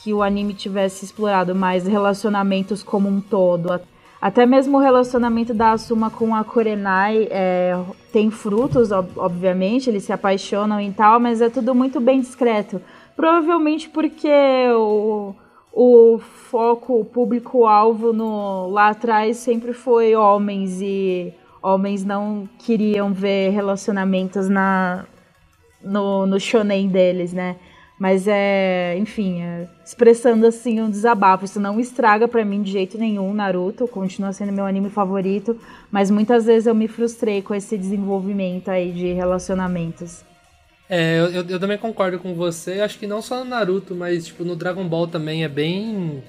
que o anime tivesse explorado mais relacionamentos como um todo. Até mesmo o relacionamento da Asuma com a Kurenai é, tem frutos, ob obviamente, eles se apaixonam e tal, mas é tudo muito bem discreto. Provavelmente porque o, o foco, o público-alvo lá atrás sempre foi homens e homens não queriam ver relacionamentos na, no, no shonen deles, né? Mas é, enfim, é, expressando assim um desabafo. Isso não estraga para mim de jeito nenhum Naruto, continua sendo meu anime favorito, mas muitas vezes eu me frustrei com esse desenvolvimento aí de relacionamentos. É, eu, eu também concordo com você. Acho que não só no Naruto, mas tipo no Dragon Ball também é bem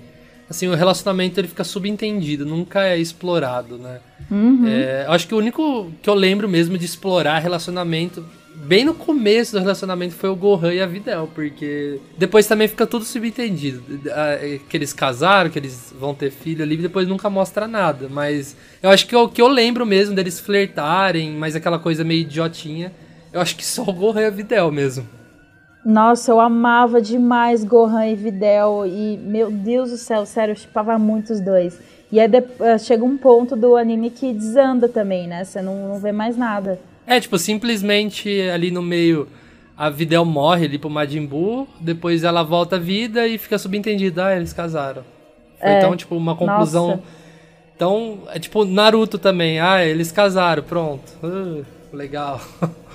assim, o relacionamento ele fica subentendido, nunca é explorado, né? Uhum. É, acho que o único que eu lembro mesmo de explorar relacionamento bem no começo do relacionamento foi o Gohan e a Videl, porque depois também fica tudo subentendido. É, que eles casaram, que eles vão ter filho ali, depois nunca mostra nada. Mas eu acho que o que eu lembro mesmo deles flertarem, mas aquela coisa meio idiotinha, eu acho que só o Gohan e a Videl mesmo. Nossa, eu amava demais Gohan e Videl. E, meu Deus do céu, sério, eu chipava muito os dois. E aí é, chega um ponto do anime que desanda também, né? Você não, não vê mais nada. É, tipo, simplesmente ali no meio a Videl morre ali pro Majin Buu, depois ela volta à vida e fica subentendido, ah, eles casaram. Foi é, então, tipo, uma conclusão. Nossa. Então, é tipo Naruto também, ah, eles casaram, pronto. Uh, legal.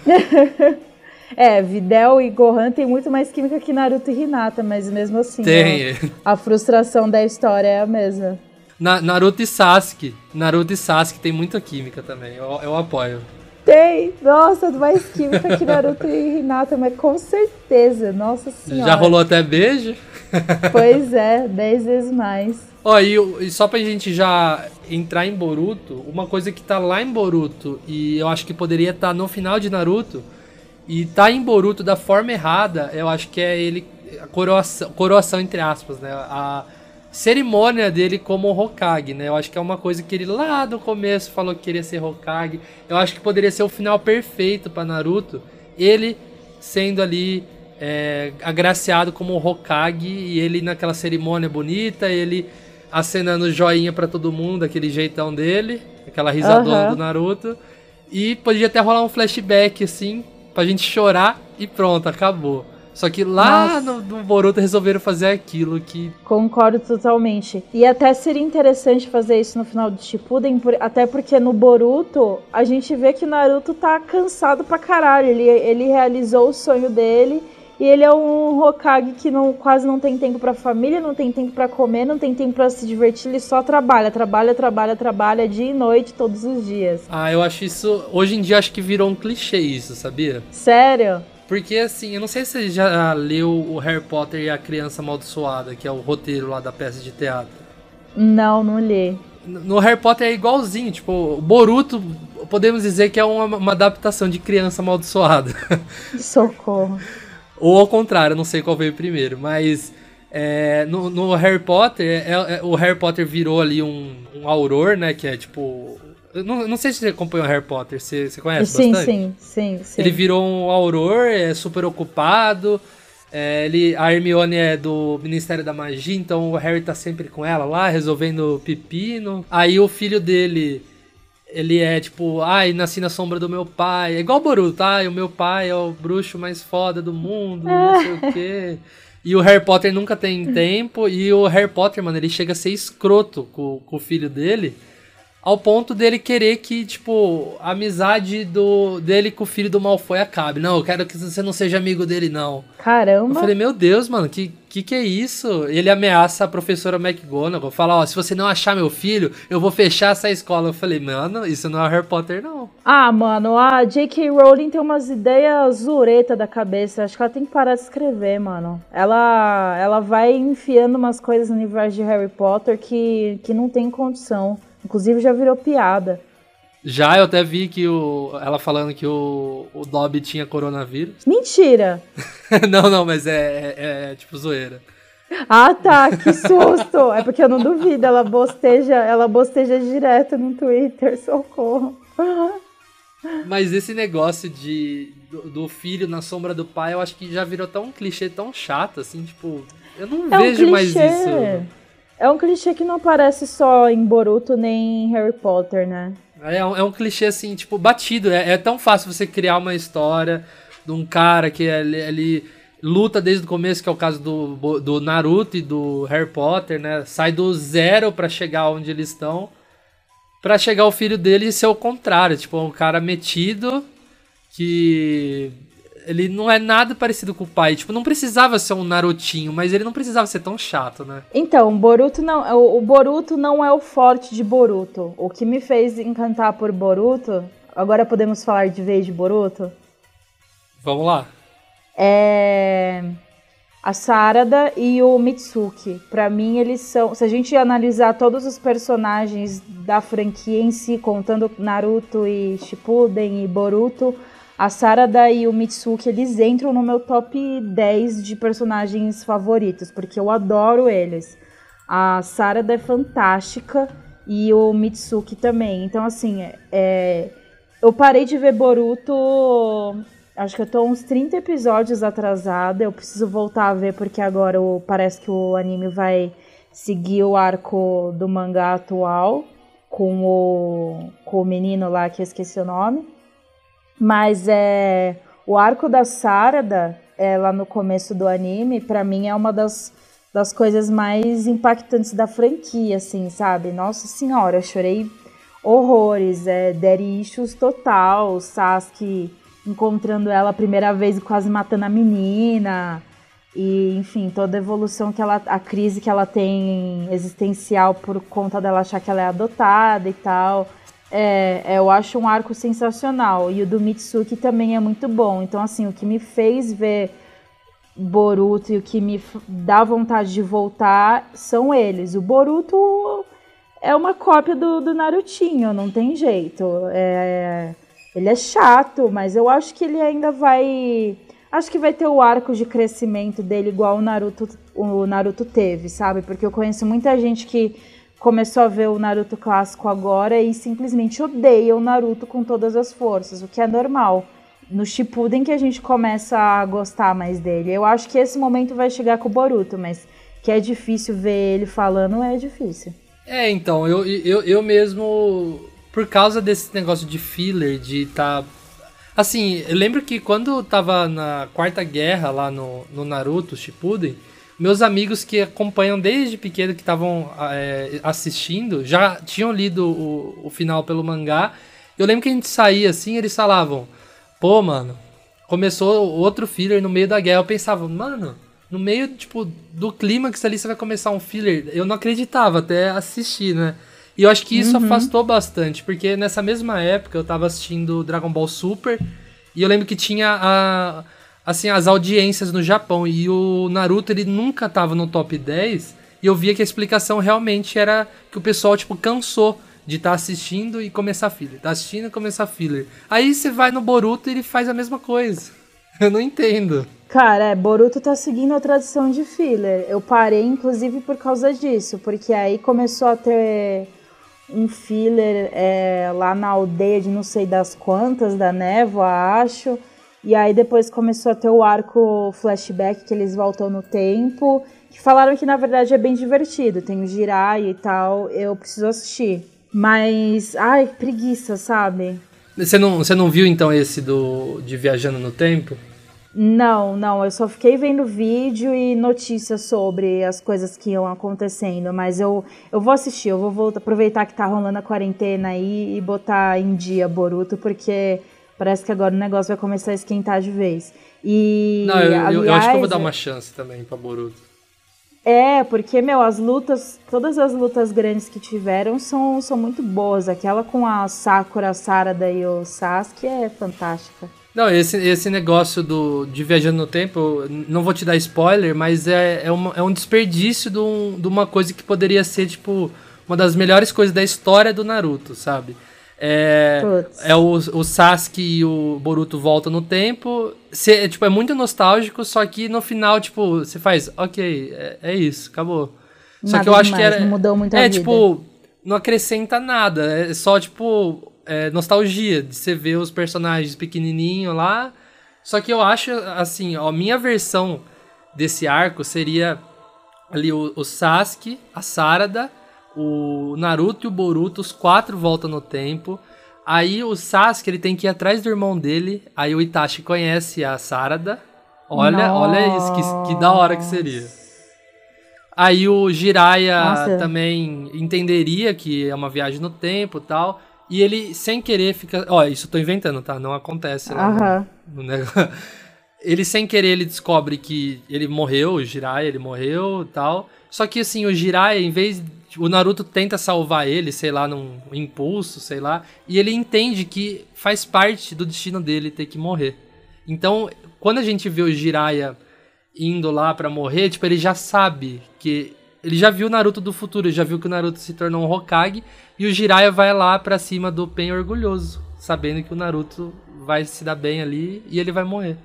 é, Videl e Gohan tem muito mais química que Naruto e Hinata, mas mesmo assim. Tem. A, a frustração da história é a mesma. Na, Naruto e Sasuke. Naruto e Sasuke tem muita química também. Eu, eu apoio. Tem! Nossa, mais química que Naruto e Hinata, mas com certeza, nossa senhora. Já rolou até beijo? Pois é, dez vezes mais. Ó, e, e, só pra gente já entrar em Boruto, uma coisa que tá lá em Boruto e eu acho que poderia estar tá no final de Naruto e tá em Boruto da forma errada, eu acho que é ele a coroação, coroação entre aspas, né? A, cerimônia dele como Hokage, né? Eu acho que é uma coisa que ele lá no começo falou que queria ser Hokage. Eu acho que poderia ser o final perfeito para Naruto. Ele sendo ali é, agraciado como Hokage e ele naquela cerimônia bonita, ele acenando joinha para todo mundo, aquele jeitão dele, aquela risadona uhum. do Naruto. E podia até rolar um flashback assim, pra gente chorar e pronto, acabou. Só que lá no, no, Boruto resolveram fazer aquilo que. Concordo totalmente. E até seria interessante fazer isso no final de Shippuden, por, até porque no Boruto a gente vê que o Naruto tá cansado pra caralho. Ele, ele realizou o sonho dele. E ele é um Hokage que não, quase não tem tempo pra família, não tem tempo para comer, não tem tempo para se divertir, ele só trabalha, trabalha, trabalha, trabalha dia e noite todos os dias. Ah, eu acho isso. Hoje em dia acho que virou um clichê isso, sabia? Sério? Porque assim, eu não sei se você já leu o Harry Potter e a Criança Amaldiçoada, que é o roteiro lá da peça de teatro. Não, não li. No Harry Potter é igualzinho, tipo, o Boruto, podemos dizer que é uma, uma adaptação de Criança Amaldiçoada. Socorro. Ou ao contrário, não sei qual veio primeiro, mas é, no, no, Harry Potter, é, é, o Harry Potter virou ali um, um auror, né, que é tipo não, não sei se você acompanhou Harry Potter, você, você conhece sim, bastante? Sim, sim, sim. Ele virou um auror, é super ocupado. É, ele, a Hermione é do Ministério da Magia, então o Harry tá sempre com ela lá, resolvendo pepino. Aí o filho dele, ele é tipo, ai, nasci na sombra do meu pai. É igual o Boruto, tá? E o meu pai é o bruxo mais foda do mundo, não sei o quê. E o Harry Potter nunca tem tempo. E o Harry Potter, mano, ele chega a ser escroto com, com o filho dele ao ponto dele querer que, tipo, a amizade do, dele com o filho do Malfoy acabe. Não, eu quero que você não seja amigo dele, não. Caramba. Eu falei, meu Deus, mano, que que, que é isso? Ele ameaça a professora McGonagall, fala, ó, se você não achar meu filho, eu vou fechar essa escola. Eu falei, mano, isso não é Harry Potter, não. Ah, mano, a J.K. Rowling tem umas ideias zureta da cabeça. Acho que ela tem que parar de escrever, mano. Ela, ela vai enfiando umas coisas no universo de Harry Potter que, que não tem condição. Inclusive já virou piada. Já, eu até vi que o, ela falando que o, o Dobby tinha coronavírus. Mentira! não, não, mas é, é, é, tipo zoeira. Ah, tá, que susto! é porque eu não duvido, ela bosteja, ela bosteja direto no Twitter, socorro. Mas esse negócio de do, do, filho na sombra do pai, eu acho que já virou tão clichê, tão chato, assim, tipo, eu não é vejo um mais isso. É um clichê que não aparece só em Boruto nem em Harry Potter, né? É um, é um clichê assim, tipo, batido. É, é tão fácil você criar uma história de um cara que ele, ele luta desde o começo, que é o caso do, do Naruto e do Harry Potter, né? Sai do zero para chegar onde eles estão. Pra chegar o filho dele e ser o contrário. Tipo, um cara metido que. Ele não é nada parecido com o pai. Tipo, não precisava ser um Narutinho, mas ele não precisava ser tão chato, né? Então, Boruto não, o Boruto não é o forte de Boruto. O que me fez encantar por Boruto. Agora podemos falar de vez de Boruto? Vamos lá. É a Sarada e o Mitsuki. Para mim, eles são. Se a gente analisar todos os personagens da franquia em si, contando Naruto e Shippuden e Boruto, a Sarada e o Mitsuki eles entram no meu top 10 de personagens favoritos, porque eu adoro eles. A Sarada é fantástica e o Mitsuki também. Então, assim, é, eu parei de ver Boruto Acho que eu tô uns 30 episódios atrasada. Eu preciso voltar a ver porque agora parece que o anime vai seguir o arco do mangá atual com o, com o menino lá que eu esqueci o nome. Mas é o arco da Sarada, é, lá no começo do anime, para mim é uma das, das coisas mais impactantes da franquia, assim, sabe? Nossa senhora, eu chorei horrores, é daddy total, Sasuke encontrando ela a primeira vez e quase matando a menina. E, enfim, toda a evolução que ela. a crise que ela tem existencial por conta dela achar que ela é adotada e tal. É, é, eu acho um arco sensacional. E o do Mitsuki também é muito bom. Então, assim, o que me fez ver Boruto e o que me dá vontade de voltar são eles. O Boruto é uma cópia do, do Narutinho, não tem jeito. É ele é chato, mas eu acho que ele ainda vai. Acho que vai ter o arco de crescimento dele igual o Naruto, o Naruto teve, sabe? Porque eu conheço muita gente que começou a ver o Naruto clássico agora e simplesmente odeia o Naruto com todas as forças, o que é normal. No Shippuden que a gente começa a gostar mais dele. Eu acho que esse momento vai chegar com o Boruto, mas que é difícil ver ele falando, é difícil. É, então, eu, eu, eu mesmo por causa desse negócio de filler, de tá. Assim, eu lembro que quando tava na Quarta Guerra lá no, no Naruto Shippuden, meus amigos que acompanham desde pequeno, que estavam é, assistindo, já tinham lido o, o final pelo mangá. Eu lembro que a gente saía assim, eles falavam: pô, mano, começou outro filler no meio da guerra. Eu pensava, mano, no meio, tipo, do clímax ali você vai começar um filler. Eu não acreditava até assistir, né? E eu acho que isso uhum. afastou bastante, porque nessa mesma época eu tava assistindo Dragon Ball Super e eu lembro que tinha a, assim, as audiências no Japão e o Naruto ele nunca tava no top 10 e eu via que a explicação realmente era que o pessoal tipo cansou de estar tá assistindo e começar filler, tá assistindo e começar filler. Aí você vai no Boruto e ele faz a mesma coisa. Eu não entendo. Cara, é, Boruto tá seguindo a tradição de filler. Eu parei, inclusive, por causa disso, porque aí começou a ter um filler é, lá na aldeia de não sei das quantas, da névoa, acho. E aí depois começou a ter o arco flashback que eles voltam no tempo. Que falaram que na verdade é bem divertido. Tem o Jirai e tal. Eu preciso assistir. Mas, ai, preguiça, sabe? Você não, você não viu então esse do de Viajando no Tempo? Não, não, eu só fiquei vendo vídeo e notícias sobre as coisas que iam acontecendo, mas eu, eu vou assistir, eu vou voltar, aproveitar que tá rolando a quarentena aí e botar em dia Boruto, porque parece que agora o negócio vai começar a esquentar de vez. E, Não, eu, aliás, eu acho que eu vou dar uma chance também pra Boruto. É, porque, meu, as lutas, todas as lutas grandes que tiveram são, são muito boas. Aquela com a Sakura, a Sarada e o Sasuke é fantástica. Não, esse, esse negócio do, de viajando no tempo, não vou te dar spoiler, mas é, é, uma, é um desperdício de, um, de uma coisa que poderia ser, tipo, uma das melhores coisas da história do Naruto, sabe? É, é o, o Sasuke e o Boruto voltam no tempo. Cê, é, tipo, é muito nostálgico, só que no final, tipo, você faz, ok, é, é isso, acabou. Só nada que eu acho que era. Não mudou muito é, a vida. tipo, não acrescenta nada. É só, tipo, é, nostalgia de você ver os personagens pequenininho lá. Só que eu acho, assim, ó, a minha versão desse arco seria ali o, o Sasuke, a Sarada, o Naruto e o Boruto, os quatro voltam no tempo. Aí o Sasuke ele tem que ir atrás do irmão dele. Aí o Itachi conhece a Sarada. Olha, olha isso, que, que da hora que seria. Aí o Jiraiya Nossa. também entenderia que é uma viagem no tempo e tal. E ele, sem querer, fica. Ó, isso eu tô inventando, tá? Não acontece lá no- no negócio. Ele, sem querer, ele descobre que ele morreu, o Jiraiya, ele morreu e tal. Só que, assim, o Jiraiya, em vez... O Naruto tenta salvar ele, sei lá, num impulso, sei lá. E ele entende que faz parte do destino dele ter que morrer. Então, quando a gente vê o Jiraiya indo lá pra morrer, tipo, ele já sabe que... Ele já viu o Naruto do futuro, já viu que o Naruto se tornou um Hokage. E o Jiraiya vai lá pra cima do Pen orgulhoso, sabendo que o Naruto vai se dar bem ali e ele vai morrer.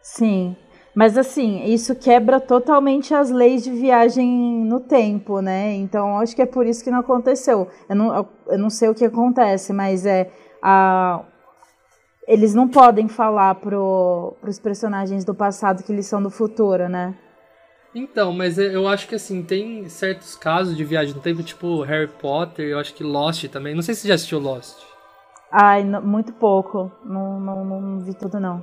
Sim. Mas assim, isso quebra totalmente as leis de viagem no tempo, né? Então acho que é por isso que não aconteceu. Eu não, eu- não sei o que acontece, mas é a. Eles não podem falar pro, pros personagens do passado que eles são do futuro, né? Então, mas eu- eu acho que assim, tem certos casos de viagem no tempo, tipo Harry Potter, eu acho que Lost também. Não sei se você já assistiu Lost. Ai, n- muito pouco. Não, não, não vi tudo, não.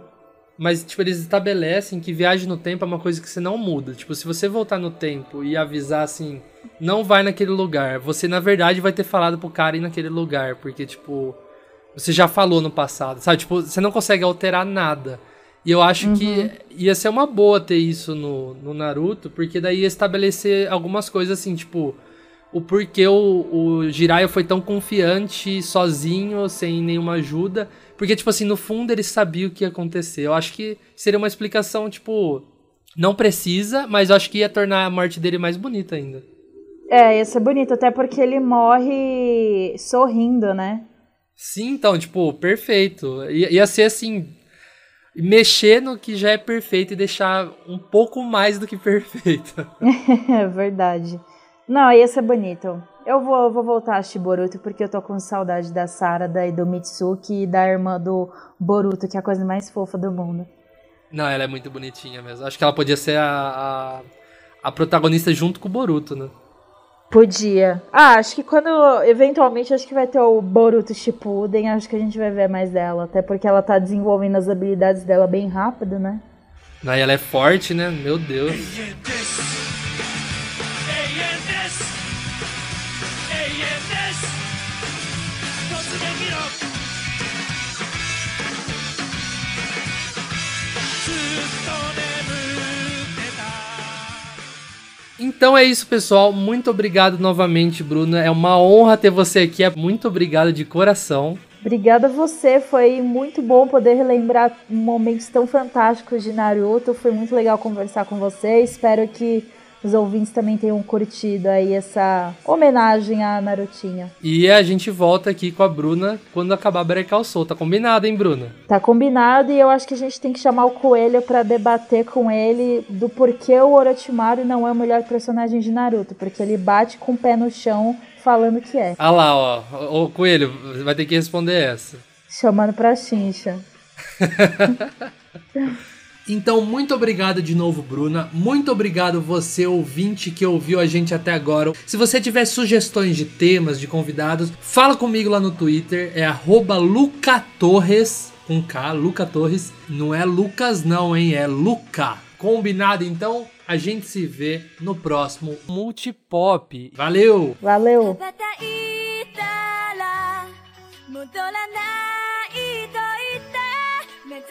Mas, tipo, eles estabelecem que viagem no tempo é uma coisa que você não muda. Tipo, se você voltar no tempo e avisar assim, não vai naquele lugar, você na verdade vai ter falado pro cara ir naquele lugar, porque, tipo, você já falou no passado, sabe? Tipo, você não consegue alterar nada. E eu acho que ia ser uma boa ter isso no, no Naruto, porque daí ia estabelecer algumas coisas assim, tipo, o porquê o, o Jiraiya foi tão confiante sozinho, sem nenhuma ajuda. Porque, tipo assim, no fundo ele sabia o que ia acontecer. Eu acho que seria uma explicação, tipo, não precisa, mas eu acho que ia tornar a morte dele mais bonita ainda. É, ia ser bonito, até porque ele morre sorrindo, né? Sim, então, tipo, perfeito. Ia, ia ser assim. Mexer no que já é perfeito e deixar um pouco mais do que perfeito. É verdade. Não, ia ser bonito. Eu vou, vou voltar a assistir Boruto porque eu tô com saudade da Sarada e do Mitsuki e da irmã do Boruto, que é a coisa mais fofa do mundo. Não, ela é muito bonitinha mesmo. Acho que ela podia ser a, a, a protagonista junto com o Boruto, né? Podia. Ah, acho que quando, eventualmente, acho que vai ter o Boruto Shippuden, acho que a gente vai ver mais dela. Até porque ela tá desenvolvendo as habilidades dela bem rápido, né? Aí ela é forte, né? Meu Deus. Então é isso, pessoal. Muito obrigado novamente, Bruna. É uma honra ter você aqui. É Muito obrigado de coração. Obrigada a você, foi muito bom poder relembrar momentos tão fantásticos de Naruto. Foi muito legal conversar com você. Espero que os ouvintes também tenham curtido aí essa homenagem a Narutinha. E a gente volta aqui com a Bruna quando acabar Breakout Soul. Tá combinado, hein, Bruna? Tá combinado e eu acho que a gente tem que chamar o Coelho pra debater com ele do porquê o Orochimaru não é o melhor personagem de Naruto, porque ele bate com o pé no chão falando que é, Ah lá, ó. Ô, Coelho, vai ter que responder essa. chamando pra chincha. Então, muito obrigado de novo, Bruna. Muito obrigado você, ouvinte, que ouviu a gente até agora. Se você tiver sugestões de temas, de convidados, fala comigo lá no Twitter. É arroba Lucatorres, com K, Luca Torres. Não é Lucas não, hein? É Luca. Combinado, então? A gente se vê no próximo Multipop. Valeu! Valeu! 羽ばたいたら戻らないと言って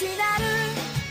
知う